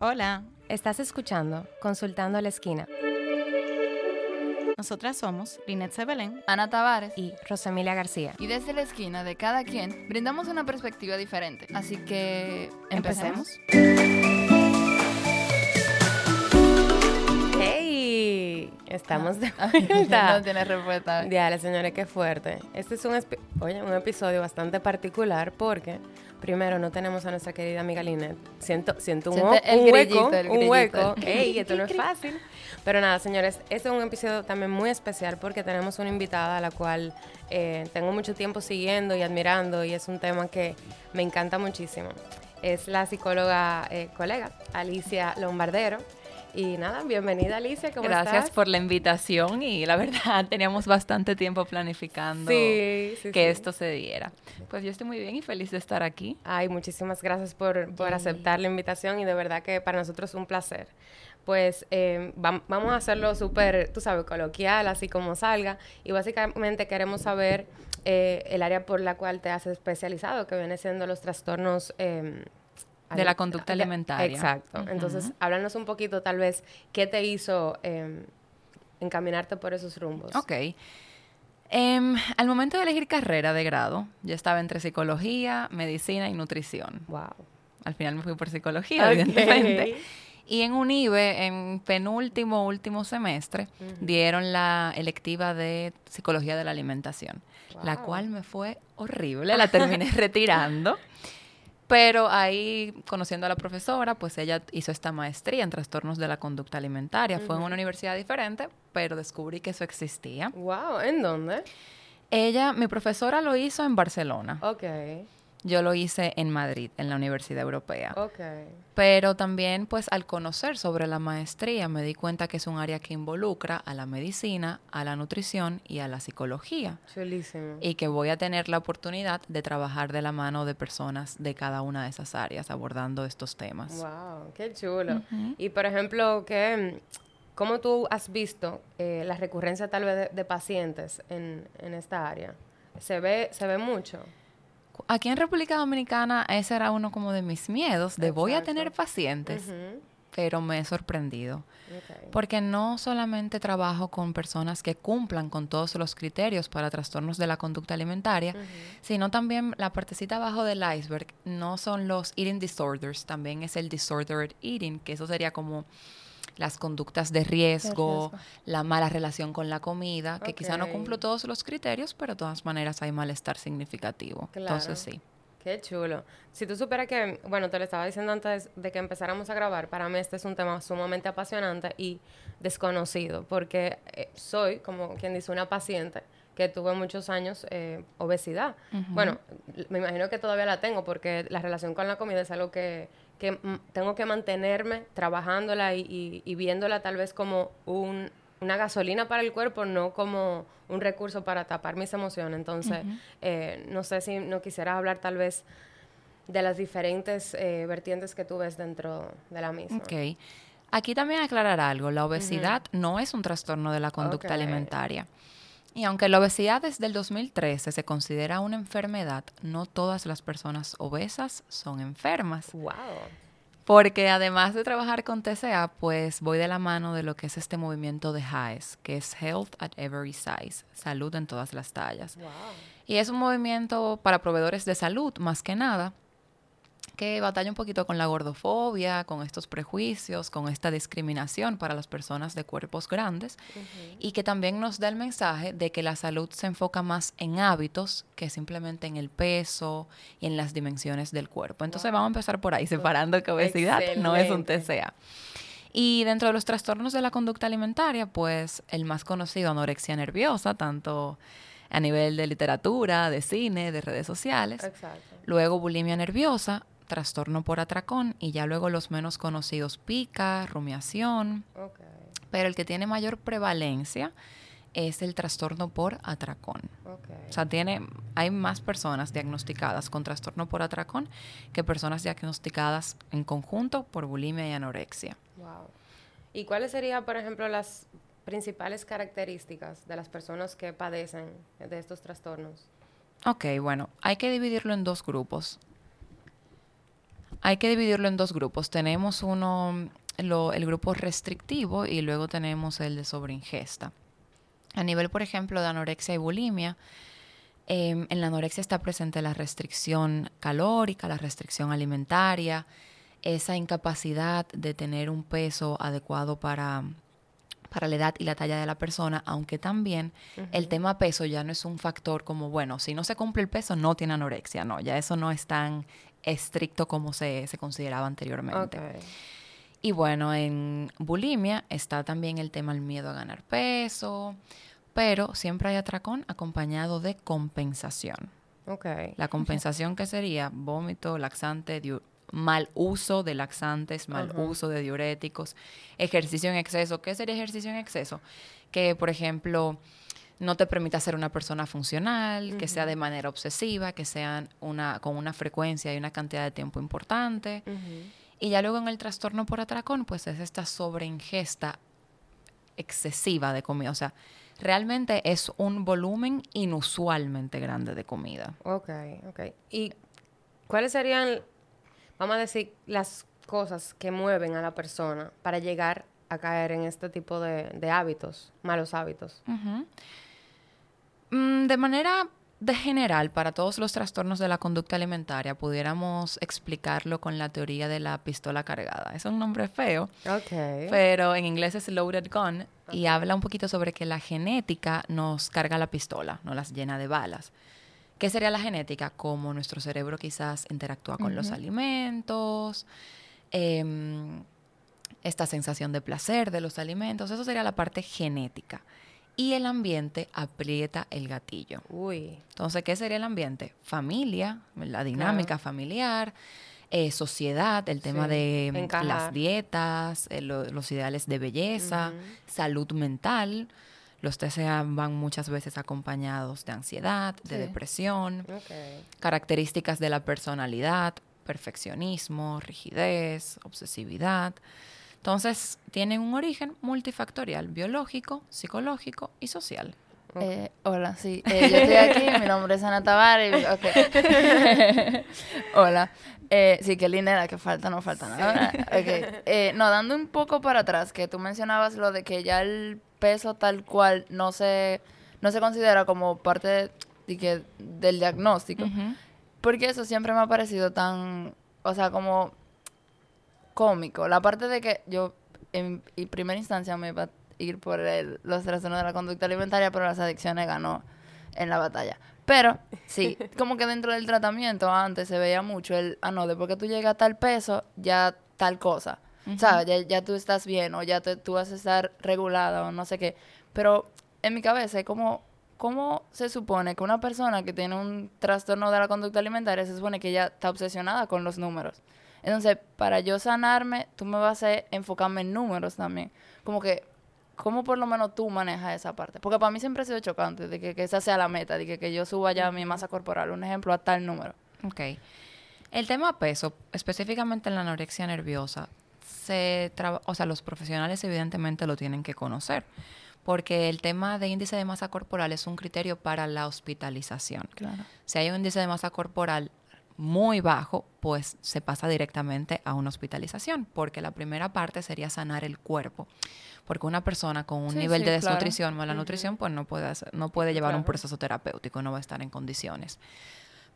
Hola, Estás escuchando Consultando a la Esquina nosotras somos Linet Sebelén. Ana Tavares y Rosemilia García. y desde la esquina de cada quien brindamos una perspectiva diferente. Así que empecemos. ¡Hey! Estamos de no vuelta. tiene respuesta. Diale, señores, qué fuerte. Este es un, espi- oye, un episodio bastante particular porque, primero, no tenemos a nuestra querida amiga Linet. Siento, siento un, Siente ho- el un hueco, grillito, el un hueco. ¡Ey! Esto no es fácil. Pero nada, señores, este es un episodio también muy especial porque tenemos una invitada a la cual eh, tengo mucho tiempo siguiendo y admirando y es un tema que me encanta muchísimo. Es la psicóloga eh, colega Alicia Lombardero. Y nada, bienvenida Alicia, ¿cómo Gracias estás? por la invitación y la verdad teníamos bastante tiempo planificando Sí, sí, que sí. esto se diera. Pues yo estoy muy bien y feliz de estar aquí. Ay, muchísimas gracias por, por aceptar la invitación y de verdad que para nosotros es un placer. Pues eh, vam- vamos a hacerlo súper, tú sabes, coloquial, así como salga. Y básicamente queremos saber eh, el área por la cual te has especializado, que viene siendo los trastornos... eh, De la conducta de- alimentaria. Exacto. Entonces, háblanos un poquito tal vez qué te hizo eh, encaminarte por esos rumbos. Ok. Em, al momento de elegir carrera de grado, yo estaba entre psicología, medicina y nutrición. Wow. Al final me fui por psicología, evidentemente. Ok. Y en UNIBE, en penúltimo, último semestre, dieron la electiva de psicología de la alimentación, la cual me fue horrible, la terminé retirando. Pero ahí, conociendo a la profesora, pues ella hizo esta maestría en trastornos de la conducta alimentaria. Fue en una universidad diferente, pero descubrí que eso existía. Wow, ¿en dónde? Ella, mi profesora lo hizo en Barcelona. Ok, Yo lo hice en Madrid, en la Universidad Europea. ok. Pero también, pues, al conocer sobre la maestría, me di cuenta que es un área que involucra a la medicina, a la nutrición y a la psicología. Chulísimo. Y que voy a tener la oportunidad de trabajar de la mano de personas de cada una de esas áreas abordando estos temas. Wow, qué chulo. Y por ejemplo, ¿qué, ¿cómo tú has visto eh, la recurrencia tal vez de, de pacientes en, en esta área? ¿Se ve, ¿Se ve mucho? Aquí en República Dominicana, ese era uno como de mis miedos, de voy a Exacto. tener pacientes, pero me he sorprendido. Porque no solamente trabajo con personas que cumplan con todos los criterios para trastornos de la conducta alimentaria, sino también la partecita abajo del iceberg no son los eating disorders, también es el disordered eating, que eso sería como las conductas de riesgo, riesgo. la mala relación con la comida, que quizá no cumplo todos los criterios, pero de todas maneras hay malestar significativo. Entonces Claro. sí. Qué chulo. Si tú supieras que, bueno, te lo estaba diciendo antes de que empezáramos a grabar, para mí este es un tema sumamente apasionante y desconocido, porque eh, soy, como quien dice, una paciente que tuve muchos años eh, obesidad. Bueno, me imagino que todavía la tengo porque la relación con la comida es algo que, que, mm, tengo que mantenerme trabajándola y, y- y viéndola tal vez como un, una gasolina para el cuerpo, no como un recurso para tapar mis emociones. Entonces, eh, no sé si no quisieras hablar tal vez de las diferentes eh, vertientes que tú ves dentro de la misma. Ok. Aquí también aclarar algo. La obesidad no es un trastorno de la conducta alimentaria. Y aunque la obesidad desde el 2013 se considera una enfermedad, no todas las personas obesas son enfermas. Wow. Porque además de trabajar con TCA, pues voy de la mano de lo que es este movimiento de HAES, que es Health at Every Size, salud en todas las tallas. Wow. Y es un movimiento para proveedores de salud, más que nada, que batalla un poquito con la gordofobia, con estos prejuicios, con esta discriminación para las personas de cuerpos grandes y que también nos da el mensaje de que la salud se enfoca más en hábitos que simplemente en el peso y en las dimensiones del cuerpo. Entonces vamos a empezar por ahí, separando que obesidad no es un Excelente. TCA. Y dentro de los trastornos de la conducta alimentaria, pues el más conocido, anorexia nerviosa, tanto a nivel de literatura, de cine, de redes sociales. Exacto. Luego bulimia nerviosa, trastorno por atracón y ya luego los menos conocidos pica, rumiación, Ok. pero el que tiene mayor prevalencia es el trastorno por atracón. Ok. O sea, tiene, hay más personas diagnosticadas con trastorno por atracón que personas diagnosticadas en conjunto por bulimia y anorexia. Wow. ¿Y cuáles serían, por ejemplo, las principales características de las personas que padecen de estos trastornos? Ok, bueno, hay que dividirlo en dos grupos. Hay que dividirlo en dos grupos. Tenemos uno, lo- el grupo restrictivo y luego tenemos el de sobreingesta. A nivel, por ejemplo, de anorexia y bulimia, em, en la anorexia está presente la restricción calórica, la restricción alimentaria, esa incapacidad de tener un peso adecuado para, para la edad y la talla de la persona, aunque también el tema peso ya no es un factor como, bueno, si no se cumple el peso, no tiene anorexia, no, ya eso no es tan estricto como se, se consideraba anteriormente. Y bueno, en bulimia está también el tema del miedo a ganar peso, pero siempre hay atracón acompañado de compensación. Ok. La compensación que sería vómito, laxante, mal uso de laxantes, mal uso de diuréticos, ejercicio en exceso. ¿Qué sería ejercicio en exceso? Que, por ejemplo, no te permita ser una persona funcional, que sea de manera obsesiva, que sea una, con una frecuencia y una cantidad de tiempo importante. Y ya luego en el trastorno por atracón, pues es esta sobreingesta excesiva de comida. O sea, realmente es un volumen inusualmente grande de comida. Ok, ok. ¿Y cuáles serían, vamos a decir, las cosas que mueven a la persona para llegar a caer en este tipo de, de hábitos, malos hábitos? Mm, De manera de general, para todos los trastornos de la conducta alimentaria, pudiéramos explicarlo con la teoría de la pistola cargada. Es un nombre feo, Ok. pero en inglés es loaded gun y habla un poquito sobre que la genética nos carga la pistola, nos las llena de balas. ¿Qué sería la genética? Cómo nuestro cerebro quizás interactúa con los alimentos, em, esta sensación de placer de los alimentos, eso sería la parte genética. Y el ambiente aprieta el gatillo. Uy. Entonces, ¿qué sería el ambiente? Familia, la dinámica familiar, eh, sociedad, el tema Sí, de encajar. las dietas, eh, lo- los ideales de belleza, salud mental. Los TCA van muchas veces acompañados de ansiedad, de Sí. depresión, características de la personalidad, perfeccionismo, rigidez, obsesividad. Entonces, tienen un origen multifactorial, biológico, psicológico y social. Eh, hola, sí. eh, yo estoy aquí, mi nombre es Ana Tavares. ok. hola. Eh, sí, qué linda era, que falta, no falta nada. Ok. Eh, no, dando un poco para atrás, que tú mencionabas lo de que ya el peso tal cual no se, no se considera como parte de- de que- del diagnóstico. Ujú. Porque eso siempre me ha parecido tan, o sea, como cómico. La parte de que yo en, en primera instancia me iba a ir por el- los trastornos de la conducta alimentaria, pero las adicciones ganó en la batalla. Pero sí, como que dentro del tratamiento antes se veía mucho el, ah, no, después que tú llegas a tal peso, ya tal cosa. Sea, ya, ya tú estás bien o ya te- tú vas a estar regulada o no sé qué. Pero en mi cabeza es como, ¿cómo se supone que una persona que tiene un trastorno de la conducta alimentaria se supone que ya está obsesionada con los números? Entonces, para yo sanarme, tú me vas a enfocarme en números también. Como que, ¿cómo por lo menos tú manejas esa parte? Porque para mí siempre ha sido chocante de que, que esa sea la meta, de que, que yo suba ya mi masa corporal, un ejemplo, a tal número. Ok. El tema peso, específicamente en la anorexia nerviosa, se traba- o sea, los profesionales evidentemente lo tienen que conocer, porque el tema de índice de masa corporal es un criterio para la hospitalización. Claro. Si hay un índice de masa corporal muy bajo, pues se pasa directamente a una hospitalización, porque la primera parte sería sanar el cuerpo. Porque una persona con un Sí, nivel sí, de claro. desnutrición, mala nutrición, pues no puede, hacer- no puede llevar un Claro. proceso terapéutico, no va a estar en condiciones.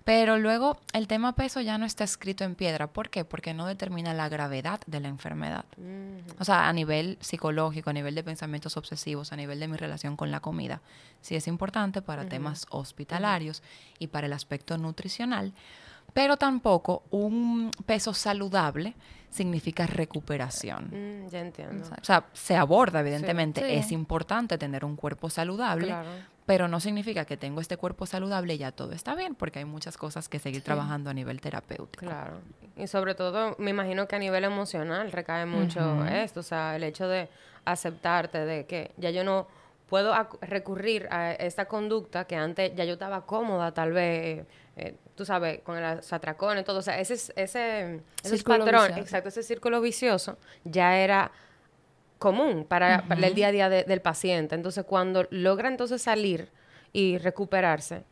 Pero luego el tema peso ya no está escrito en piedra. ¿Por qué? Porque no determina la gravedad de la enfermedad. O sea, a nivel psicológico, a nivel de pensamientos obsesivos, a nivel de mi relación con la comida, sí es importante para temas hospitalarios y para el aspecto nutricional, pero tampoco un peso saludable significa recuperación. Mm, ya entiendo. O sea, se aborda, evidentemente, Sí. es importante tener un cuerpo saludable, Claro. Pero no significa que tengo este cuerpo saludable y ya todo está bien, porque hay muchas cosas que seguir trabajando a nivel terapéutico. Claro. Y sobre todo, me imagino que a nivel emocional recae mucho esto, o sea, el hecho de aceptarte de que ya yo no puedo recurrir a esta conducta que antes ya yo estaba cómoda, tal vez, eh, tú sabes, con los atracones, todo, o sea, ese, es- ese, patrón, vicioso. exacto, ese círculo vicioso ya era común para, para el día a día de- del paciente. Entonces, cuando logra entonces salir y recuperarse,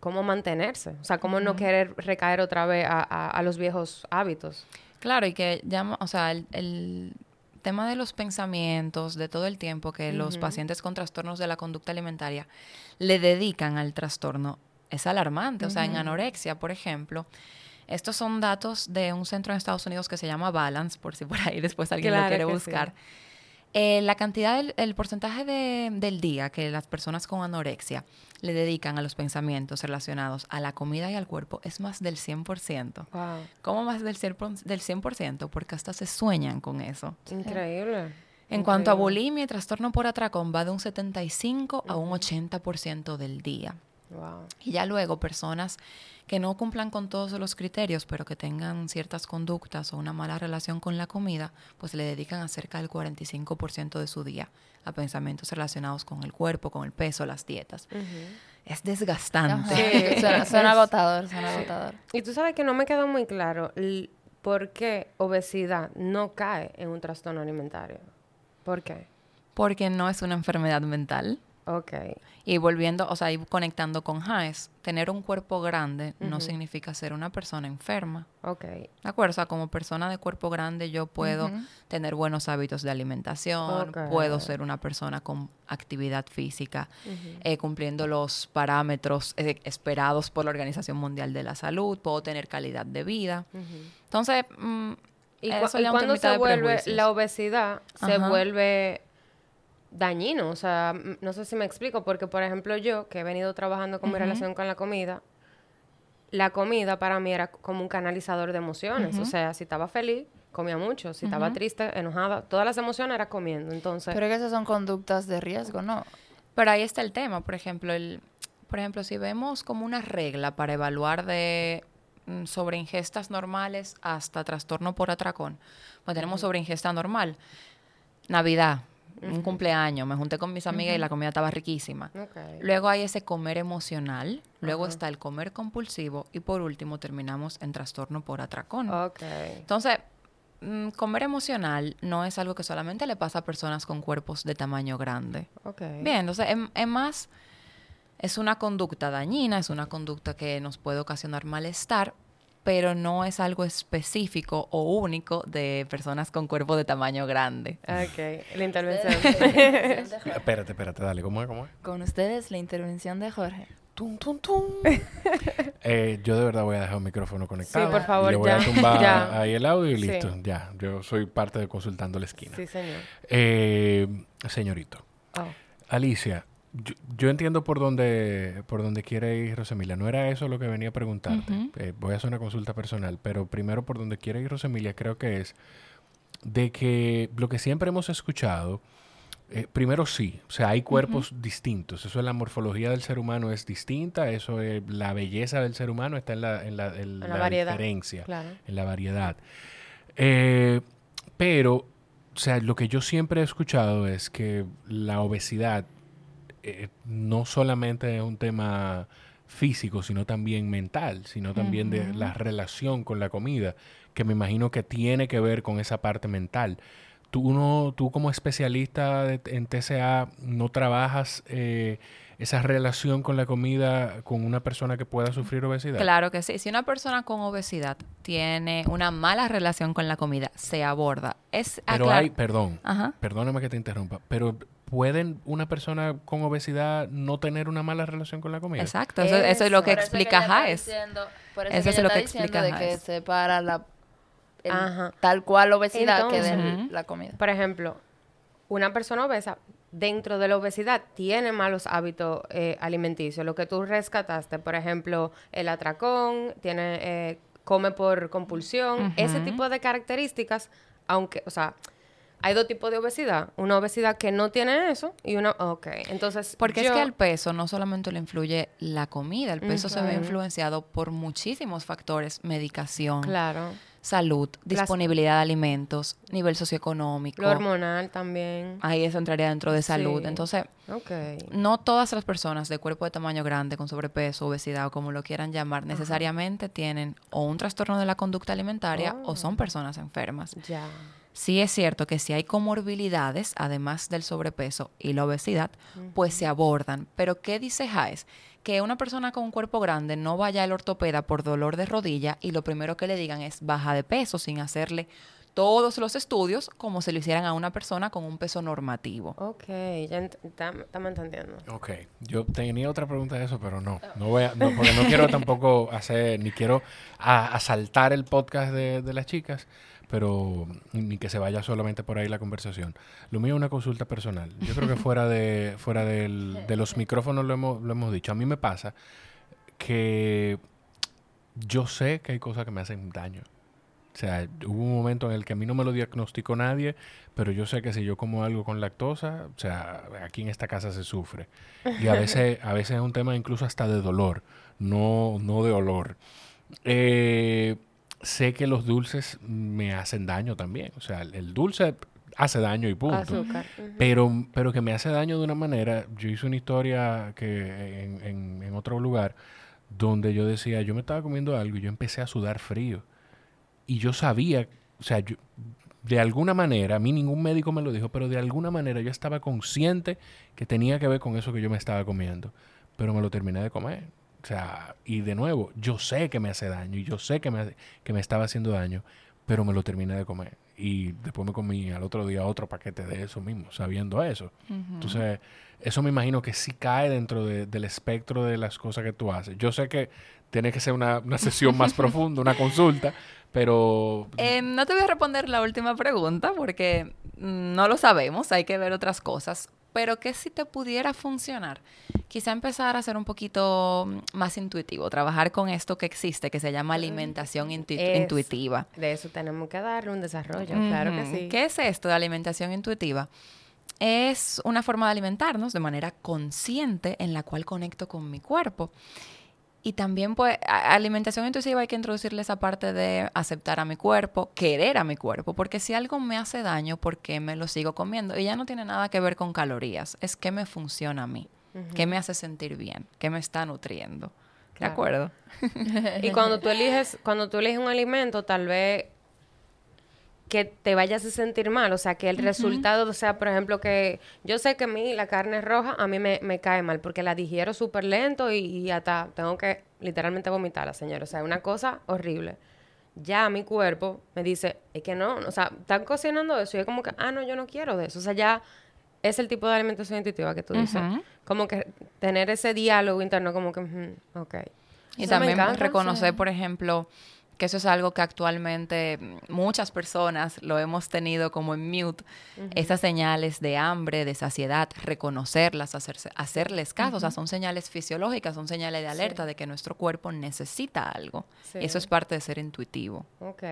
cómo mantenerse, o sea, cómo no querer recaer otra vez a, a- a los viejos hábitos. Claro, y que llama, o sea, el, el tema de los pensamientos, de todo el tiempo que los pacientes con trastornos de la conducta alimentaria le dedican al trastorno es alarmante. O sea, en anorexia, por ejemplo, estos son datos de un centro en Estados Unidos que se llama Balance, por si por ahí después alguien Claro lo quiere que sí. Eh, la cantidad, del, el porcentaje de- del día que las personas con anorexia le dedican a los pensamientos relacionados a la comida y al cuerpo es más del 100%. Wow, ¿Cómo más del 100%? Del 100%? Porque hasta se sueñan con eso. increíble. En cuanto a bulimia y trastorno por atracón, va de un 75 a un 80% del día. Wow. Y ya luego personas que no cumplan con todos los criterios, pero que tengan ciertas conductas o una mala relación con la comida, pues le dedican a cerca del 45% de su día a pensamientos relacionados con el cuerpo, con el peso, las dietas. Es desgastante. Sí. Suena, agotador, suena agotador. Y tú sabes que no me quedó muy claro por qué obesidad no cae en un trastorno alimentario. ¿Por qué? Porque no es una enfermedad mental. Ok. Y volviendo, o sea, y conectando con Jaes, tener un cuerpo grande no significa ser una persona enferma. Ok. ¿De acuerdo? O sea, como persona de cuerpo grande yo puedo tener buenos hábitos de alimentación, Ok. puedo ser una persona con actividad física, eh, cumpliendo los parámetros eh, esperados por la Organización Mundial de la Salud, puedo tener calidad de vida. Entonces, mm, ¿Y, cu- cuando se vuelve la obesidad se vuelve dañino? O sea, no sé si me explico, porque por ejemplo yo, que he venido trabajando con mi relación con la comida, la comida para mí era como un canalizador de emociones. O sea, si estaba feliz, comía mucho. Si estaba triste, enojada, todas las emociones era comiendo. Entonces, Pero que esas son conductas de riesgo, ¿no? Pero ahí está el tema, por ejemplo, el, por ejemplo, si vemos como una regla para evaluar de mm, sobre ingestas normales hasta trastorno por atracón, pues tenemos sobre ingesta normal. Navidad, un cumpleaños, me junté con mis amigas y la comida estaba riquísima. Luego hay ese comer emocional, luego está el comer compulsivo y por último terminamos en trastorno por atracón. Ok. Entonces, mm, comer emocional no es algo que solamente le pasa a personas con cuerpos de tamaño grande. Ok. Bien, entonces es, es más, es una conducta dañina, es una conducta que nos puede ocasionar malestar, pero no es algo específico o único de personas con cuerpo de tamaño grande. Ok. La intervención. Espérate, espérate, dale, ¿cómo es? ¿Cómo es? Con ustedes la intervención de Jorge. Tum, tum, tum. Eh, yo de verdad voy a dejar el micrófono conectado. por favor, le voy a ya. tumbar Ya. ahí el audio y Sí. listo. Ya, yo soy parte de Consultando la Esquina. sí, señor. Eh, señorito, Oh. Alicia, yo, yo entiendo por dónde, por dónde quiere ir Rosemilia. No era eso lo que venía a preguntarte. Eh, voy a hacer una consulta personal, pero primero por donde quiere ir Rosemilia creo que es de que lo que siempre hemos escuchado, eh, primero sí, o sea, hay cuerpos distintos. Eso es la morfología del ser humano es distinta, eso es la belleza del ser humano está en la, en la, en la la variedad, diferencia, claro. en la variedad. Eh, pero, o sea, lo que yo siempre he escuchado es que la obesidad eh, no solamente es un tema físico, sino también mental, sino también de la relación con la comida, que me imagino que tiene que ver con esa parte mental. Tú, no, tú como especialista de- en TCA, ¿no trabajas eh, esa relación con la comida con una persona que pueda sufrir obesidad? Claro que sí. Si una persona con obesidad tiene una mala relación con la comida, se aborda. Es Pero hay, perdón, Ajá. perdóname que te interrumpa, pero ¿pueden una persona con obesidad no tener una mala relación con la comida? Exacto. Eso, eso es lo que Por eso que explica Por eso, es lo que explica de que separa la el Ajá. tal cual obesidad que de la comida. Por ejemplo, una persona obesa dentro de la obesidad tiene malos hábitos eh, alimenticios. Lo que tú rescataste, por ejemplo, el atracón, tiene eh, come por compulsión, ese tipo de características, aunque, o sea, hay dos tipos de obesidad. Una obesidad que no tiene eso y una, ok. Entonces, Porque es que al peso no solamente le influye la comida, el peso se ve influenciado por muchísimos factores, medicación, Claro. salud, disponibilidad de alimentos, nivel socioeconómico. Lo hormonal también. Ahí eso entraría dentro de salud. Sí. Entonces, Ok. no todas las personas de cuerpo de tamaño grande, con sobrepeso, obesidad o como lo quieran llamar, necesariamente tienen o un trastorno de la conducta alimentaria Oh. o son personas enfermas. Ya. Sí es cierto que si hay comorbilidades, además del sobrepeso y la obesidad, pues se abordan. Pero ¿qué dice Jaes? que una persona con un cuerpo grande no vaya al ortopeda por dolor de rodilla y lo primero que le digan es baja de peso sin hacerle todos los estudios como se lo hicieran a una persona con un peso normativo. Ok, ya ent- estamos entendiendo. Ok, yo tenía otra pregunta de eso, pero no, no voy a, no, porque no quiero tampoco hacer, ni quiero asaltar el podcast de, de las chicas, pero ni que se vaya solamente por ahí la conversación. Lo mío es una consulta personal. Yo creo que fuera de, fuera del- de los micrófonos lo hemos, lo hemos dicho. A mí me pasa que yo sé que hay cosas que me hacen daño. O sea, hubo un momento en el que a mí no me lo diagnosticó nadie, pero yo sé que si yo como algo con lactosa, o sea, aquí en esta casa se sufre. Y a veces, a veces es un tema incluso hasta de dolor, no, no de olor. Eh, sé que los dulces me hacen daño también. O sea, el, dulce hace daño y punto. Azúcar. Pero, pero que me hace daño de una manera. Yo hice una historia que en, en- en otro lugar donde yo decía, yo me estaba comiendo algo y yo empecé a sudar frío. Y yo sabía, o sea, yo, de alguna manera, a mí ningún médico me lo dijo, pero de alguna manera yo estaba consciente que tenía que ver con eso que yo me estaba comiendo. Pero me lo terminé de comer. O sea, y de nuevo, yo sé que me hace daño y yo sé que me, hace- que me estaba haciendo daño, pero me lo terminé de comer. Y después me comí al otro día otro paquete de eso mismo, sabiendo eso. Entonces, eso me imagino que sí cae dentro de- del espectro de las cosas que tú haces. Yo sé que tiene que ser una, una sesión más profunda, una consulta, pero... Eh, no te voy a responder la última pregunta porque mm, no lo sabemos, hay que ver otras cosas, pero que si te pudiera funcionar, quizá empezar a ser un poquito mm, más intuitivo, trabajar con esto que existe, que se llama alimentación intu- Es- intuitiva. De eso tenemos que darle un desarrollo, claro que sí. ¿Qué es esto de alimentación intuitiva? Es una forma de alimentarnos de manera consciente en la cual conecto con mi cuerpo. Y también, pues, alimentación intuitiva hay que introducirle esa parte de aceptar a mi cuerpo, querer a mi cuerpo, porque si algo me hace daño, ¿por qué me lo sigo comiendo? Y ya no tiene nada que ver con calorías, es qué me funciona a mí, qué me hace sentir bien, qué me está nutriendo. ¿De acuerdo? Y cuando tú eliges, cuando tú eliges un alimento, tal vez que te vayas a sentir mal, o sea, que el resultado sea, por ejemplo, que yo sé que a mí la carne roja a mí me, me cae mal porque la digiero súper lento y, y hasta tengo que literalmente vomitarla, señor, o sea, es una cosa horrible. Ya mi cuerpo me dice, es que no, o sea, están cocinando eso y es como que, ah, no, yo no quiero de eso, o sea, ya es el tipo de alimentación intuitiva que tú dices, como que tener ese diálogo interno, como que, ujú, ok. Y también encanta, reconocer, sí. por ejemplo, que eso es algo que actualmente muchas personas lo hemos tenido como en mute, esas señales de hambre, de saciedad, reconocerlas, hacerse, hacerles caso, o sea, son señales fisiológicas, son señales de alerta de que nuestro cuerpo necesita algo. Sí. Eso es parte de ser intuitivo. Ok.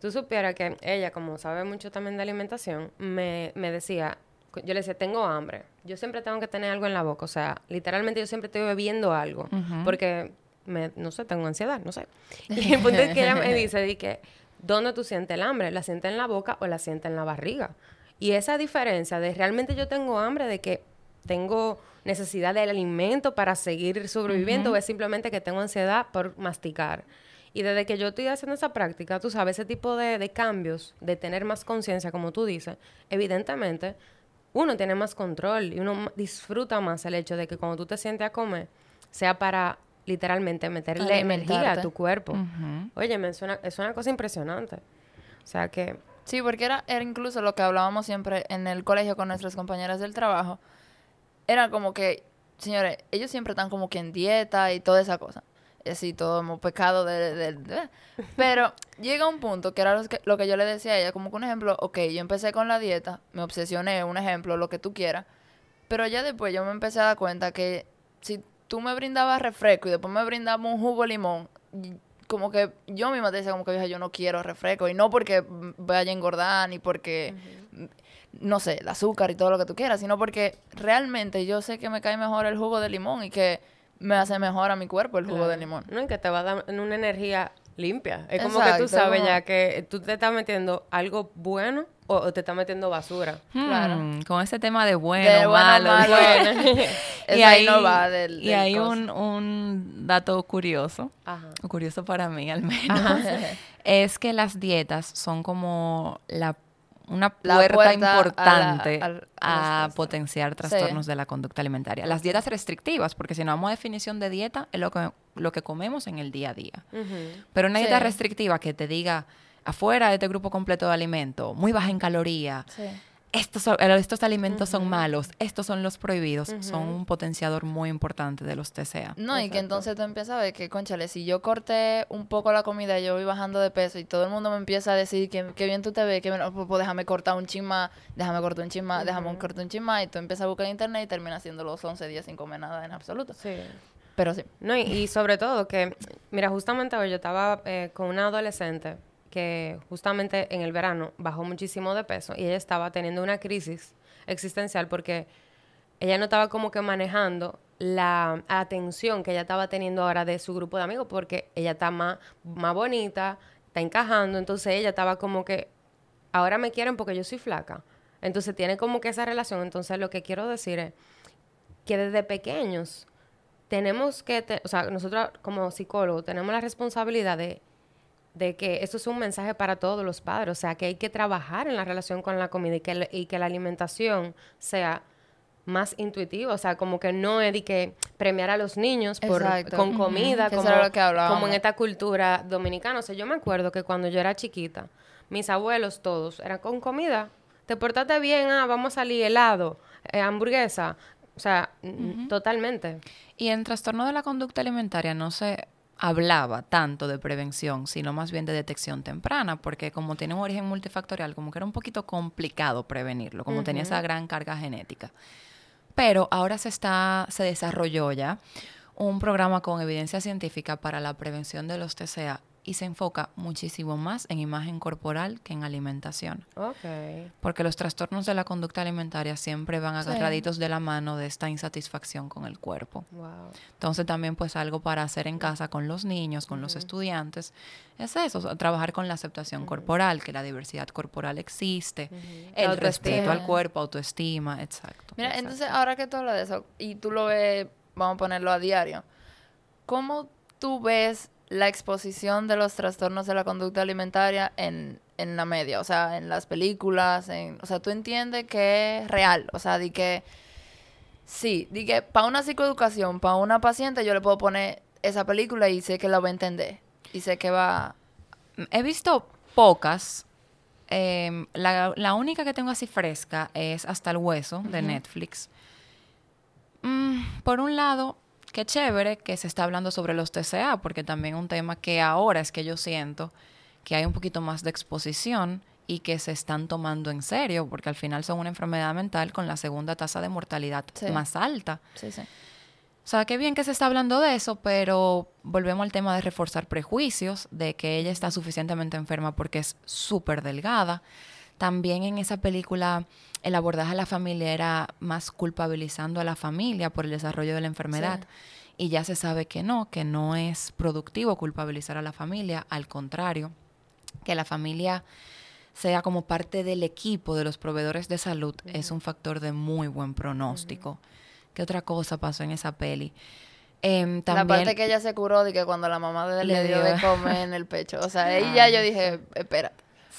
Tú supieras que ella, como sabe mucho también de alimentación, me, me decía, yo le decía, tengo hambre. Yo siempre tengo que tener algo en la boca. O sea, literalmente yo siempre estoy bebiendo algo. Porque, me, no sé, tengo ansiedad, no sé. Y el punto es que ella me dice, di que, ¿dónde tú sientes el hambre? ¿La sientes en la boca o la sientes en la barriga? Y esa diferencia de realmente yo tengo hambre, de que tengo necesidad del alimento para seguir sobreviviendo, o es simplemente que tengo ansiedad por masticar. Y desde que yo estoy haciendo esa práctica, tú sabes, ese tipo de, de cambios, de tener más conciencia, como tú dices, evidentemente uno tiene más control y uno disfruta más el hecho de que cuando tú te sientes a comer, sea para literalmente meterle energía a tu cuerpo. Oye, me suena, es una cosa impresionante. O sea que, Sí, porque era, era incluso lo que hablábamos siempre en el colegio con nuestras compañeras del trabajo. Era como que, señores, ellos siempre están como que en dieta y toda esa cosa. Así, todo como pecado de, de- de- Pero llega un punto que era lo que, lo que yo le decía a ella, como que un ejemplo, ok, yo empecé con la dieta, me obsesioné, un ejemplo, lo que tú quieras. Pero ya después yo me empecé a dar cuenta que si tú me brindabas refresco y después me brindabas un jugo de limón, como que yo misma te decía como que "Vieja, yo no quiero refresco y no porque vaya a engordar ni porque no sé, el azúcar y todo lo que tú quieras, sino porque realmente yo sé que me cae mejor el jugo de limón y que me hace mejor a mi cuerpo el jugo de limón. no, y que te va a dar una energía limpia. Es como que tú sabes ya que tú te estás metiendo algo bueno o, o te estás metiendo basura. Claro. Hmm, con ese tema de bueno, De bueno, malo. malo. y ahí no va del- y hay un, un dato curioso, Ajá. curioso para mí al menos, es que las dietas son como la una puerta, puerta a la- importante a potenciar trastornos de la conducta alimentaria. Las dietas restrictivas, porque si no vamos a definición de dieta, es lo que, lo que comemos en el día a día. Pero una dieta Sí. restrictiva que te diga afuera de este grupo completo de alimentos, muy baja en caloría, Sí. Estos, son- estos alimentos son malos, estos son los prohibidos, son un potenciador muy importante de los TCA. No, y que entonces tú empiezas a ver que, conchale, si yo corté un poco la comida, yo voy bajando de peso y todo el mundo me empieza a decir que, que bien tú te ves, que bueno, pues, pues, déjame cortar un chisma, déjame cortar un chisma, déjame cortar un chisma, y tú empiezas a buscar en internet y terminas haciendo los 11 días sin comer nada en absoluto. Sí. Pero sí. No, y, y sobre todo que, mira, justamente hoy yo estaba eh, con una adolescente que justamente en el verano bajó muchísimo de peso y ella estaba teniendo una crisis existencial porque ella no estaba como que manejando la atención que ella estaba teniendo ahora de su grupo de amigos porque ella está más, más bonita, está encajando, entonces ella estaba como que ahora me quieren porque yo soy flaca. Entonces tiene como que esa relación. Entonces lo que quiero decir es que desde pequeños tenemos que, te- o sea, nosotros como psicólogos tenemos la responsabilidad de, de que esto es un mensaje para todos los padres, o sea, que hay que trabajar en la relación con la comida y que, la- y que la alimentación sea más intuitiva, o sea, como que no es de que premiar a los niños por, con comida, eso como, lo que como en esta cultura dominicana. O sea, yo me acuerdo que cuando yo era chiquita, mis abuelos todos eran con comida. Te portaste bien, ah, vamos a salir helado, eh, hamburguesa. O sea, totalmente. Y en trastorno de la conducta alimentaria no se hablaba tanto de prevención, sino más bien de detección temprana, porque como tiene un origen multifactorial, como que era un poquito complicado prevenirlo, como tenía esa gran carga genética. Pero ahora se está, se desarrolló ya un programa con evidencia científica para la prevención de los TCA y se enfoca muchísimo más en imagen corporal que en alimentación. Ok. Porque los trastornos de la conducta alimentaria siempre van Sí. agarraditos de la mano de esta insatisfacción con el cuerpo. Wow. Entonces también pues algo para hacer en casa con los niños, con los estudiantes, es eso, o sea, trabajar con la aceptación corporal, que la diversidad corporal existe, el respeto al cuerpo, autoestima, exacto. Mira, Exacto. entonces ahora que tú hablas de eso y tú lo ves, vamos a ponerlo a diario, ¿cómo tú ves la exposición de los trastornos de la conducta alimentaria en, en la media? O sea, en las películas, en, o sea, tú entiendes que es real, o sea, di que sí, di que para una psicoeducación, para una paciente yo le puedo poner esa película y sé que la va a entender y sé que va... He visto pocas. em, la, la única que tengo así fresca es Hasta el Hueso de Netflix. Mm, por un lado, qué chévere que se está hablando sobre los TCA, porque también un tema que ahora es que yo siento que hay un poquito más de exposición y que se están tomando en serio, porque al final son una enfermedad mental con la segunda tasa de mortalidad Sí. más alta. Sí, sí. O sea, qué bien que se está hablando de eso, pero volvemos al tema de reforzar prejuicios, de que ella está suficientemente enferma porque es súper delgada. También en esa película el abordaje a la familia era más culpabilizando a la familia por el desarrollo de la enfermedad. Y ya se sabe que no, que no es productivo culpabilizar a la familia, al contrario, que la familia sea como parte del equipo de los proveedores de salud es un factor de muy buen pronóstico. ¿Qué otra cosa pasó en esa peli? Em, La también, parte que ella se curó de que cuando la mamá de le Le dio dio- de comer en el pecho. O sea, ahí ya yo dije, espera,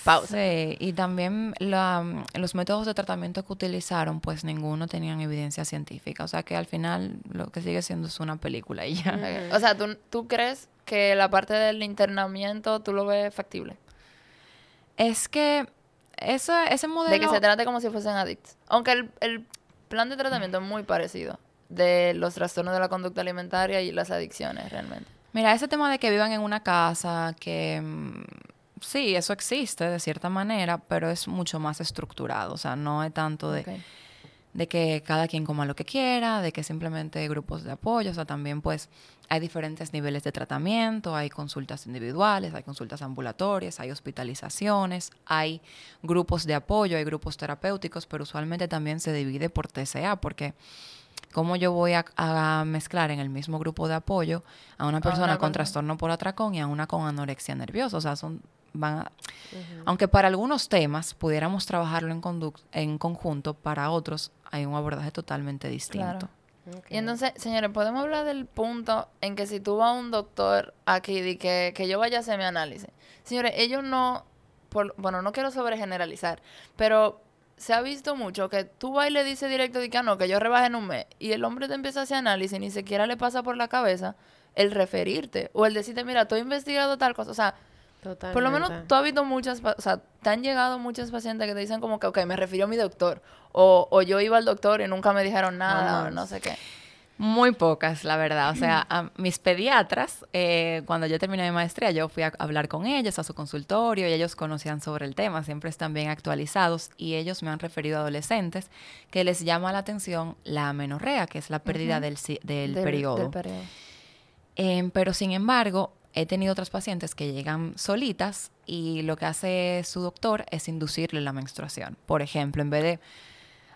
pausa. Sí, y también la- los métodos de tratamiento que utilizaron, pues ninguno tenían evidencia científica. O sea que al final lo que sigue siendo es una película y ya. O sea, ¿tú, ¿tú crees que la parte del internamiento tú lo ves factible? Es que eso, ese modelo... De que se trate como si fuesen adictos. Aunque el, el plan de tratamiento es muy parecido de los trastornos de la conducta alimentaria y las adicciones realmente. Mira, ese tema de que vivan en una casa, que mm, sí, eso existe de cierta manera, pero es mucho más estructurado. O sea, no es tanto de, de que cada quien coma lo que quiera, de que simplemente grupos de apoyo. O sea, también pues hay diferentes niveles de tratamiento, hay consultas individuales, hay consultas ambulatorias, hay hospitalizaciones, hay grupos de apoyo, hay grupos terapéuticos, pero usualmente también se divide por TCA, porque ¿cómo yo voy a, a mezclar en el mismo grupo de apoyo a una persona una con con- trastorno por atracón y a una con anorexia nerviosa? O sea, son van a- aunque para algunos temas pudiéramos trabajarlo en, conduc- en conjunto, para otros hay un abordaje totalmente distinto. Claro. Y entonces, señores, podemos hablar del punto en que si tú vas a un doctor aquí y que, que yo vaya a hacer mi análisis. Señores, ellos no por- bueno, no quiero sobre generalizar, pero se ha visto mucho que tú vas y le dices directo de que "Ah, no, que yo rebajé en un mes, y el hombre te empieza a hacer análisis y ni siquiera le pasa por la cabeza el referirte, o el decirte, mira, tú has investigado tal cosa, o sea, Totalmente. por lo menos tú has visto muchas, o sea, te han llegado muchas pacientes que te dicen como que, ok, me refirió a mi doctor, o, o yo iba al doctor y nunca me dijeron nada, o no sé qué. Muy pocas, la verdad. O sea, a mis pediatras, eh, cuando yo terminé mi maestría, yo fui a hablar con ellos a su consultorio y ellos conocían sobre el tema, siempre están bien actualizados y ellos me han referido a adolescentes que les llama la atención la amenorrea, que es la pérdida del, del, periodo. del periodo. Em, pero sin embargo, he tenido otras pacientes que llegan solitas y lo que hace su doctor es inducirle la menstruación. Por ejemplo, en vez de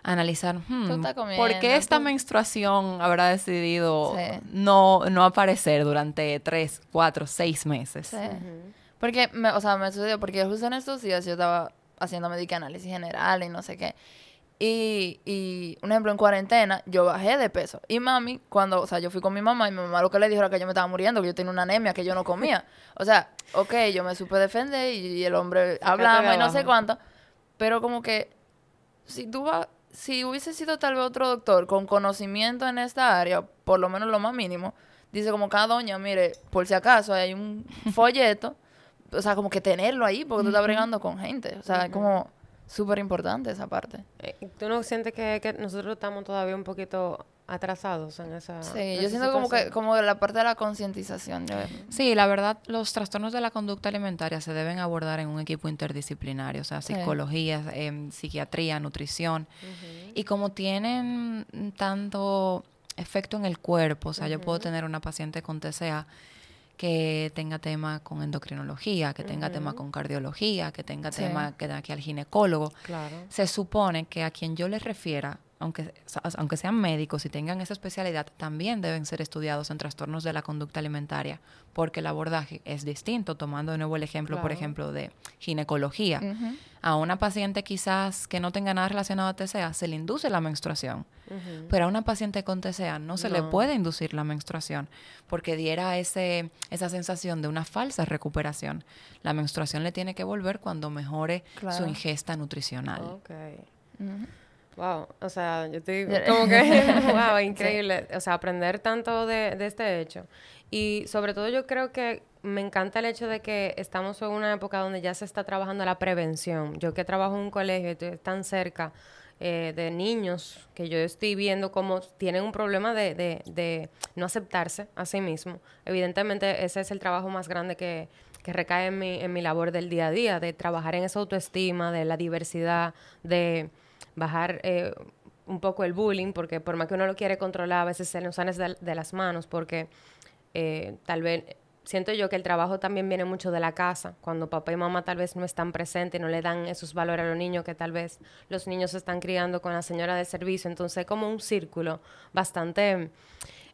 analizar, "Hmm, ¿por qué esta tú- menstruación habrá decidido Sí. no, no aparecer durante tres, cuatro, seis meses? Sí. Porque, me, o sea, me sucedió, porque justo en estos días yo estaba haciendo médica análisis general y no sé qué. Y, y, un ejemplo, en cuarentena, yo bajé de peso. Y mami, cuando, o sea, yo fui con mi mamá y mi mamá lo que le dijo era que yo me estaba muriendo, que yo tenía una anemia, que yo no comía. O sea, ok, yo me supe defender y, y el hombre hablaba y no sé cuánto. Pero como que, si tú vas, si hubiese sido tal vez otro doctor con conocimiento en esta área, por lo menos lo más mínimo, dice como cada doña, mire, por si acaso hay un folleto, o sea, como que tenerlo ahí, porque tú estás bregando con gente. O sea, es como súper importante esa parte. Eh, ¿Tú no sientes que, que nosotros estamos todavía un poquito atrasados en esa Sí, en yo esa siento como que como la parte de la concientización. Sí, la verdad, los trastornos de la conducta alimentaria se deben abordar en un equipo interdisciplinario, o sea, Sí. psicología, em, psiquiatría, nutrición. Y como tienen tanto efecto en el cuerpo, o sea, yo puedo tener una paciente con TCA que tenga tema con endocrinología, que tenga tema con cardiología, que tenga Sí. tema que tenga que ir al ginecólogo. Claro. Se supone que a quien yo les refiera, aunque, aunque sean médicos y tengan esa especialidad, también deben ser estudiados en trastornos de la conducta alimentaria, porque el abordaje es distinto, tomando de nuevo el ejemplo, por Claro. ejemplo, de ginecología. Ujú. A una paciente quizás que no tenga nada relacionado a TCA, se le induce la menstruación. Ujú. Pero a una paciente con TCA no se le No. puede inducir la menstruación porque diera ese, esa sensación de una falsa recuperación. La menstruación le tiene que volver cuando mejore su Claro. ingesta nutricional. Ok. Ujú. Wow, o sea, yo Ya- como que, wow, increíble. O sea, aprender tanto de, de este hecho. Y sobre todo yo creo que me encanta el hecho de que estamos en una época donde ya se está trabajando la prevención. Yo que trabajo en un colegio y estoy tan cerca eh, de niños que yo estoy viendo cómo tienen un problema de, de, de no aceptarse a sí mismo. Evidentemente ese es el trabajo más grande que, que recae en mi, en mi labor del día a día, de trabajar en esa autoestima, de la diversidad, de bajar eh, un poco el bullying, porque por más que uno lo quiere controlar, a veces se nos sale de, de las manos, porque eh, tal vez siento yo que el trabajo también viene mucho de la casa, cuando papá y mamá tal vez no están presentes, no le dan esos valores a los niños que tal vez los niños se están criando con la señora de servicio, entonces es como un círculo bastante...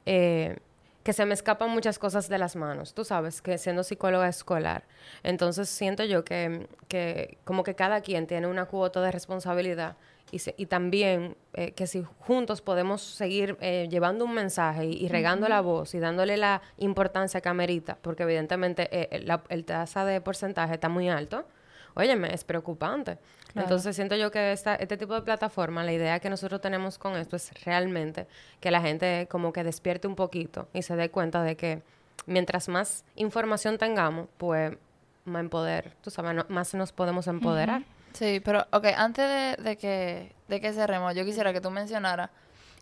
eh, que se me escapan muchas cosas de las manos, tú sabes, que siendo psicóloga escolar. Entonces siento yo que, que como que cada quien tiene una cuota de responsabilidad y, se- y también eh, que si juntos podemos seguir eh, llevando un mensaje y, y regando la voz y dándole la importancia que amerita, porque evidentemente eh, la el tasa de porcentaje está muy alto, óyeme, es preocupante. Claro. Entonces siento yo que esta, este tipo de plataforma, la idea que nosotros tenemos con esto es realmente que la gente como que despierte un poquito y se dé cuenta de que mientras más información tengamos, pues más en poder, tú sabes, no- más nos podemos empoderar. Sí, pero, ok, antes de, de que, de que cerremos, yo quisiera que tú mencionaras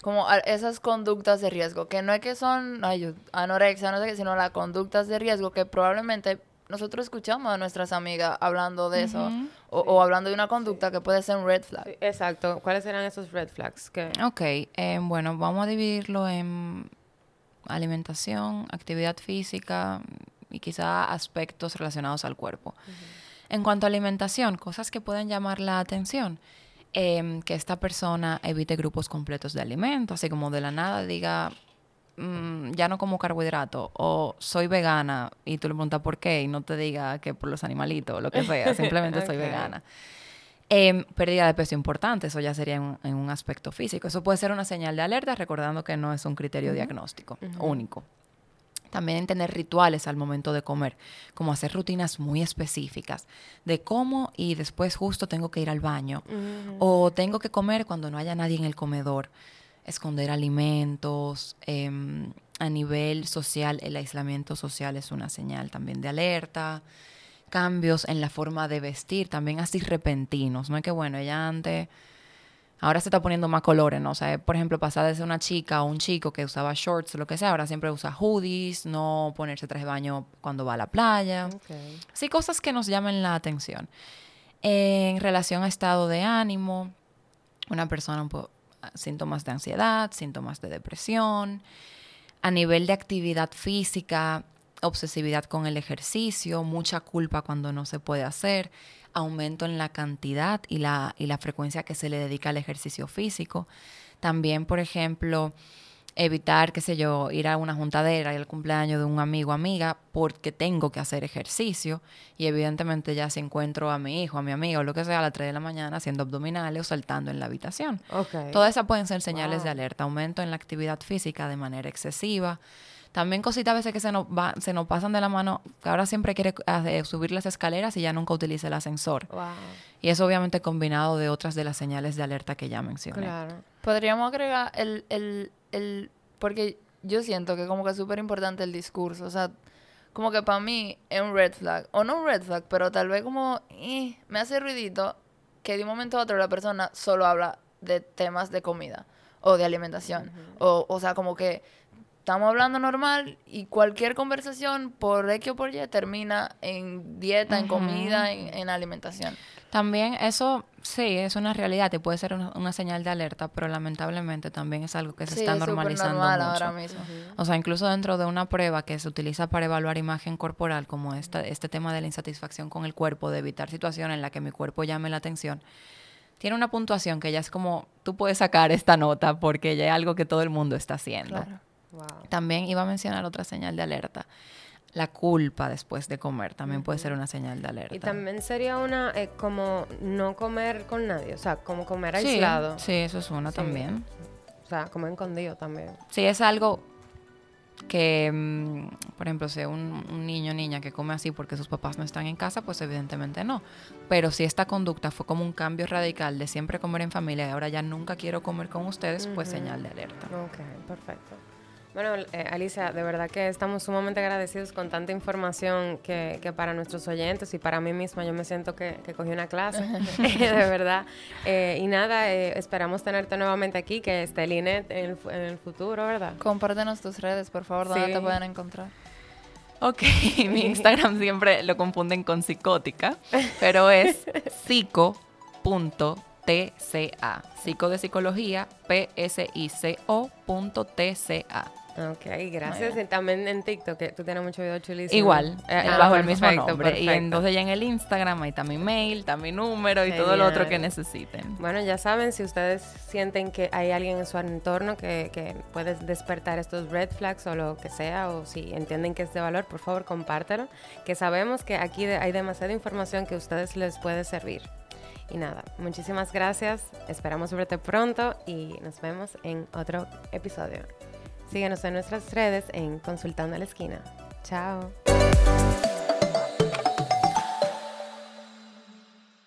como esas conductas de riesgo, que no es que son ay, anorexia, no sé qué, sino las conductas de riesgo que probablemente nosotros escuchamos a nuestras amigas hablando de eso, o, o hablando de una conducta que puede ser un red flag. Sí, exacto. ¿Cuáles serán esos red flags? Que, Ok, eh, bueno, vamos a dividirlo en alimentación, actividad física y quizá aspectos relacionados al cuerpo. En cuanto a alimentación, cosas que pueden llamar la atención, em, que esta persona evite grupos completos de alimentos, así como de la nada diga, "Mm, ya no como carbohidrato, o soy vegana, y tú le preguntas por qué, y no te diga que por los animalitos, o lo que sea, simplemente soy vegana. Em, pérdida de peso importante, eso ya sería en un aspecto físico. Eso puede ser una señal de alerta, recordando que no es un criterio diagnóstico único. También tener rituales al momento de comer, como hacer rutinas muy específicas de cómo y después justo tengo que ir al baño o tengo que comer cuando no haya nadie en el comedor, esconder alimentos. em, a nivel social, el aislamiento social es una señal también de alerta. Cambios en la forma de vestir, también así repentinos. No es que, bueno, ella antes ahora se está poniendo más colores, ¿no? O sea, por ejemplo, pasar de ser una chica o un chico que usaba shorts o lo que sea, ahora siempre usa hoodies, no ponerse traje de baño cuando va a la playa. Ok. Sí, cosas que nos llamen la atención. En relación a estado de ánimo, una persona síntomas de ansiedad, síntomas de depresión, a nivel de actividad física, obsesividad con el ejercicio, mucha culpa cuando no se puede hacer, aumento en la cantidad y la, y la frecuencia que se le dedica al ejercicio físico. También, por ejemplo, evitar, qué sé yo, ir a una juntadera y al cumpleaños de un amigo o amiga porque tengo que hacer ejercicio. Y evidentemente ya si encuentro a mi hijo, a mi amigo, o lo que sea, a las 3 de la mañana haciendo abdominales o saltando en la habitación. Todas esas pueden ser señales Wow. de alerta. Aumento en la actividad física de manera excesiva. También cositas a veces que se nos, va, se nos pasan de la mano. que Ahora siempre quiere eh, subir las escaleras y ya nunca utiliza el ascensor. Wow. Y eso obviamente combinado de otras de las señales de alerta que ya mencioné. Claro. Podríamos agregar el, el, el, porque yo siento que como que es súper importante el discurso, o sea, como que para mí es un red flag, o no un red flag, pero tal vez como, eh, me hace ruidito que de un momento a otro la persona solo habla de temas de comida o de alimentación, o, o sea, como que estamos hablando normal y cualquier conversación por X o por Y termina en dieta, en comida, en, en alimentación. También eso, sí, es una realidad y puede ser una, una señal de alerta, pero lamentablemente también es algo que se Sí, está es normalizando normal mucho. ahora mismo. O sea, incluso dentro de una prueba que se utiliza para evaluar imagen corporal, como esta, este tema de la insatisfacción con el cuerpo, de evitar situaciones en las que mi cuerpo llame la atención, tiene una puntuación que ya es como, tú puedes sacar esta nota porque ya es algo que todo el mundo está haciendo. Claro. Wow. También iba a mencionar otra señal de alerta. La culpa después de comer también puede ser una señal de alerta. Y también sería una eh, como no comer con nadie, o sea, como comer Sí, aislado. Sí, eso es una Sí. también. O sea, comer escondido también. Sí, es algo que, mm, por ejemplo, si un, un niño o niña que come así porque sus papás no están en casa, pues evidentemente no. Pero si esta conducta fue como un cambio radical de siempre comer en familia y ahora ya nunca quiero comer con ustedes, pues señal de alerta. Ok, perfecto. Bueno, eh, Alicia, de verdad que estamos sumamente agradecidos con tanta información que, que para nuestros oyentes y para mí misma yo me siento que, que cogí una clase, de verdad. Eh, y nada, eh, esperamos tenerte nuevamente aquí, que esté Linet en el, en el futuro, ¿verdad? Compártenos tus redes, por favor, donde Sí. te pueden encontrar. Ok, mi Instagram siempre lo confunden con psicótica, pero es psico.tca. Psico de psicología, P-S-I-C-O punto T-C-A. Ok, gracias. Y también en TikTok, que tú tienes mucho video chulísimo. Igual, Eh, ah, bajo el mismo perfecto, nombre. Y perfecto. entonces ya en el Instagram ahí está mi mail, está mi número y todo lo otro que Genial. necesiten. Bueno, ya saben, si ustedes sienten que hay alguien en su entorno que, que puede despertar estos red flags o lo que sea, o si entienden que es de valor, por favor, compártelo, que sabemos que aquí hay demasiada información que a ustedes les puede servir. Y nada, muchísimas gracias, esperamos verte pronto y nos vemos en otro episodio. Síguenos en nuestras redes en Consultando a la Esquina. Chao.